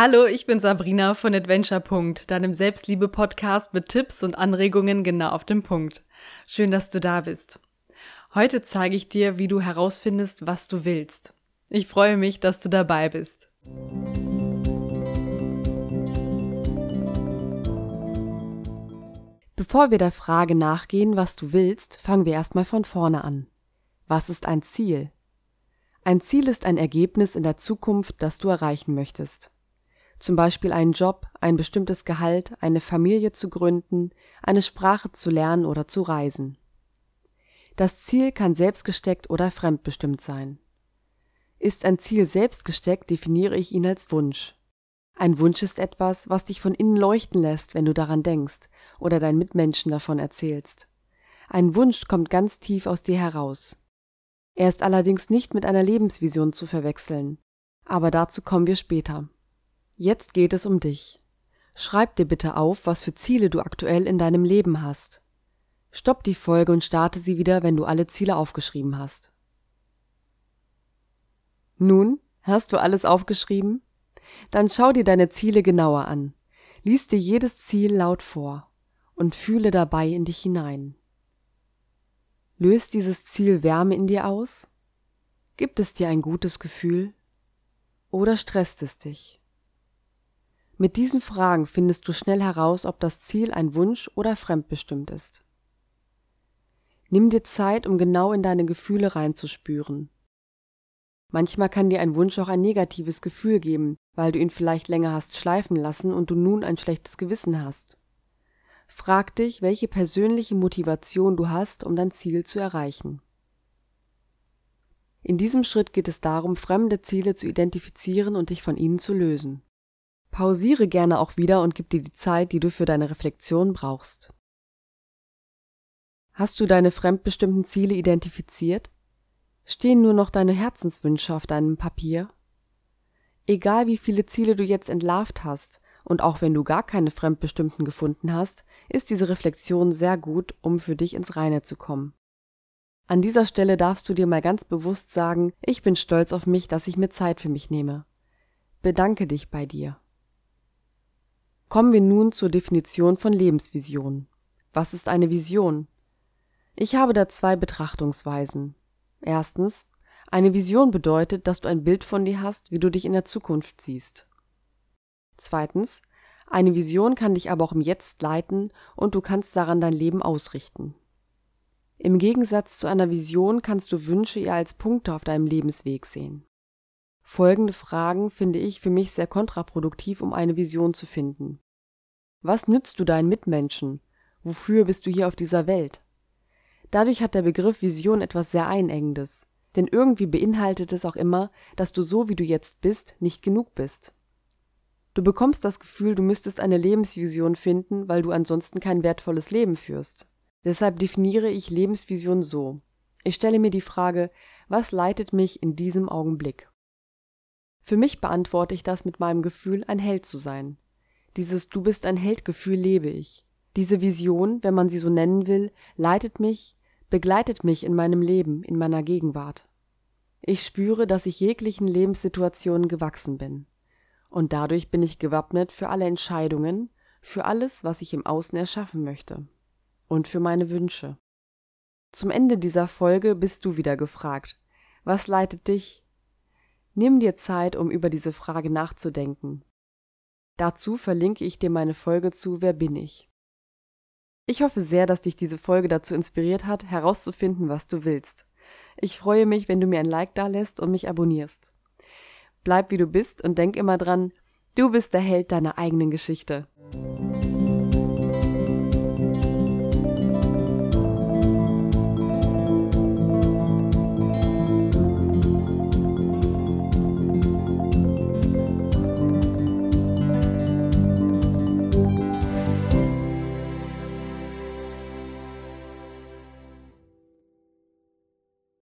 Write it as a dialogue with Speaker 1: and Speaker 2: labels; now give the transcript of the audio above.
Speaker 1: Hallo, ich bin Sabrina von Adventure. deinem Selbstliebe-Podcast mit Tipps und Anregungen genau auf den Punkt. Schön, dass du da bist. Heute zeige ich dir, wie du herausfindest, was du willst. Ich freue mich, dass du dabei bist. Bevor wir der Frage nachgehen, was du willst, fangen wir erstmal von vorne an. Was ist ein Ziel? Ein Ziel ist ein Ergebnis in der Zukunft, das du erreichen möchtest zum Beispiel einen Job, ein bestimmtes Gehalt, eine Familie zu gründen, eine Sprache zu lernen oder zu reisen. Das Ziel kann selbstgesteckt oder fremdbestimmt sein. Ist ein Ziel selbstgesteckt, definiere ich ihn als Wunsch. Ein Wunsch ist etwas, was dich von innen leuchten lässt, wenn du daran denkst oder deinen Mitmenschen davon erzählst. Ein Wunsch kommt ganz tief aus dir heraus. Er ist allerdings nicht mit einer Lebensvision zu verwechseln, aber dazu kommen wir später. Jetzt geht es um dich. Schreib dir bitte auf, was für Ziele du aktuell in deinem Leben hast. Stopp die Folge und starte sie wieder, wenn du alle Ziele aufgeschrieben hast. Nun, hast du alles aufgeschrieben? Dann schau dir deine Ziele genauer an. Lies dir jedes Ziel laut vor und fühle dabei in dich hinein. Löst dieses Ziel Wärme in dir aus? Gibt es dir ein gutes Gefühl? Oder stresst es dich? Mit diesen Fragen findest du schnell heraus, ob das Ziel ein Wunsch oder fremdbestimmt ist. Nimm dir Zeit, um genau in deine Gefühle reinzuspüren. Manchmal kann dir ein Wunsch auch ein negatives Gefühl geben, weil du ihn vielleicht länger hast schleifen lassen und du nun ein schlechtes Gewissen hast. Frag dich, welche persönliche Motivation du hast, um dein Ziel zu erreichen. In diesem Schritt geht es darum, fremde Ziele zu identifizieren und dich von ihnen zu lösen. Pausiere gerne auch wieder und gib dir die Zeit, die du für deine Reflexion brauchst. Hast du deine fremdbestimmten Ziele identifiziert? Stehen nur noch deine Herzenswünsche auf deinem Papier? Egal wie viele Ziele du jetzt entlarvt hast, und auch wenn du gar keine fremdbestimmten gefunden hast, ist diese Reflexion sehr gut, um für dich ins Reine zu kommen. An dieser Stelle darfst du dir mal ganz bewusst sagen, ich bin stolz auf mich, dass ich mir Zeit für mich nehme. Bedanke dich bei dir. Kommen wir nun zur Definition von Lebensvision. Was ist eine Vision? Ich habe da zwei Betrachtungsweisen. Erstens, eine Vision bedeutet, dass du ein Bild von dir hast, wie du dich in der Zukunft siehst. Zweitens, eine Vision kann dich aber auch im Jetzt leiten und du kannst daran dein Leben ausrichten. Im Gegensatz zu einer Vision kannst du Wünsche eher als Punkte auf deinem Lebensweg sehen. Folgende Fragen finde ich für mich sehr kontraproduktiv, um eine Vision zu finden. Was nützt du deinen Mitmenschen? Wofür bist du hier auf dieser Welt? Dadurch hat der Begriff Vision etwas sehr Einengendes, denn irgendwie beinhaltet es auch immer, dass du so wie du jetzt bist nicht genug bist. Du bekommst das Gefühl, du müsstest eine Lebensvision finden, weil du ansonsten kein wertvolles Leben führst. Deshalb definiere ich Lebensvision so. Ich stelle mir die Frage, was leitet mich in diesem Augenblick? Für mich beantworte ich das mit meinem Gefühl, ein Held zu sein. Dieses Du bist ein Heldgefühl lebe ich. Diese Vision, wenn man sie so nennen will, leitet mich, begleitet mich in meinem Leben, in meiner Gegenwart. Ich spüre, dass ich jeglichen Lebenssituationen gewachsen bin. Und dadurch bin ich gewappnet für alle Entscheidungen, für alles, was ich im Außen erschaffen möchte. Und für meine Wünsche. Zum Ende dieser Folge bist du wieder gefragt. Was leitet dich, Nimm dir Zeit, um über diese Frage nachzudenken. Dazu verlinke ich dir meine Folge zu Wer bin ich? Ich hoffe sehr, dass dich diese Folge dazu inspiriert hat, herauszufinden, was du willst. Ich freue mich, wenn du mir ein Like dalässt und mich abonnierst. Bleib wie du bist und denk immer dran, du bist der Held deiner eigenen Geschichte.